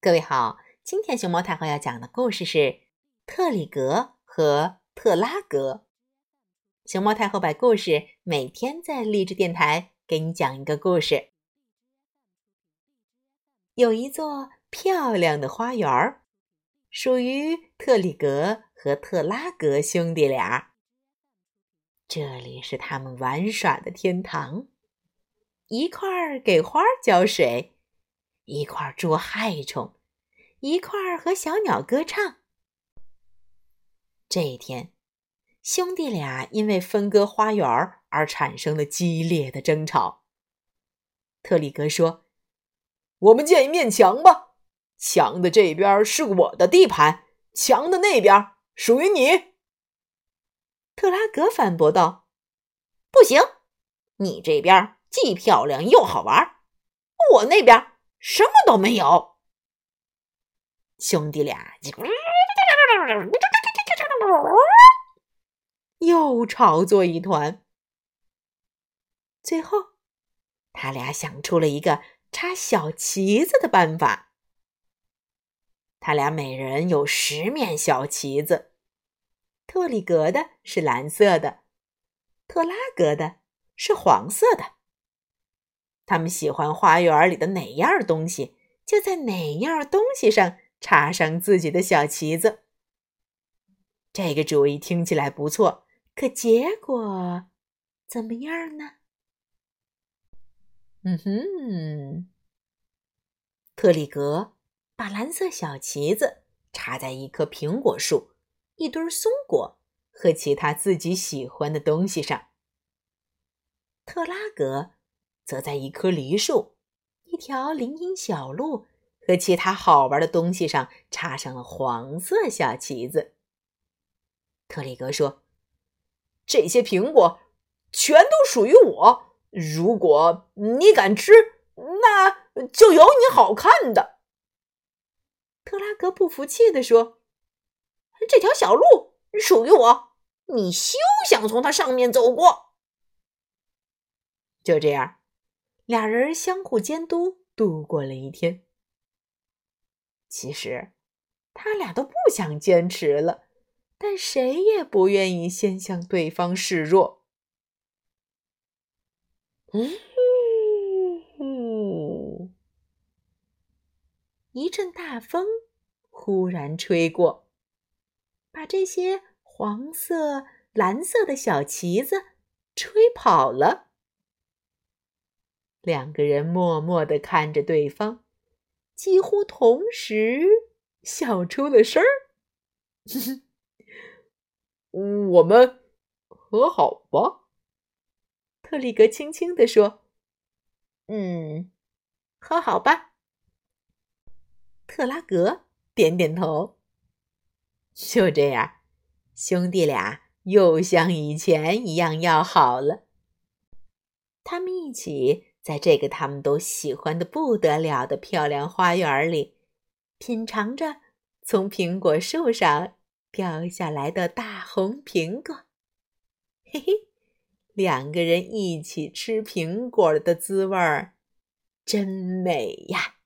各位好，今天熊猫太后要讲的故事是《特里格和特拉格》。熊猫太后把故事每天在励志电台给你讲一个故事。有一座漂亮的花园儿，属于特里格和特拉格兄弟俩。这里是他们玩耍的天堂，一块儿给花浇水。一块捉害虫，一块儿和小鸟歌唱。这一天，兄弟俩因为分割花园而产生了激烈的争吵。特里格说：“我们建一面墙吧，墙的这边是我的地盘，墙的那边属于你。”特拉格反驳道：“不行，你这边既漂亮又好玩，我那边……”什么都没有，兄弟俩又吵作一团。最后，他俩想出了一个插小旗子的办法。他俩每人有十面小旗子，特里格的是蓝色的，特拉格的是黄色的。他们喜欢花园里的哪样东西，就在哪样东西上插上自己的小旗子。这个主意听起来不错，可结果怎么样呢？嗯哼，特里格把蓝色小旗子插在一棵苹果树、一堆松果和其他自己喜欢的东西上。特拉格。则在一棵梨树、一条林荫小路和其他好玩的东西上插上了黄色小旗子。特里格说：“这些苹果全都属于我，如果你敢吃，那就有你好看的。”特拉格不服气地说：“这条小路属于我，你休想从它上面走过。”就这样。俩人相互监督度过了一天。其实，他俩都不想坚持了，但谁也不愿意先向对方示弱。呜！一阵大风忽然吹过，把这些黄色、蓝色的小旗子吹跑了。两个人默默的看着对方，几乎同时笑出了声儿。我们和好吧？特里格轻轻地说：“嗯，和好吧。”特拉格点点头。就这样，兄弟俩又像以前一样要好了。他们一起。在这个他们都喜欢的不得了的漂亮花园里，品尝着从苹果树上掉下来的大红苹果，嘿嘿，两个人一起吃苹果的滋味儿，真美呀！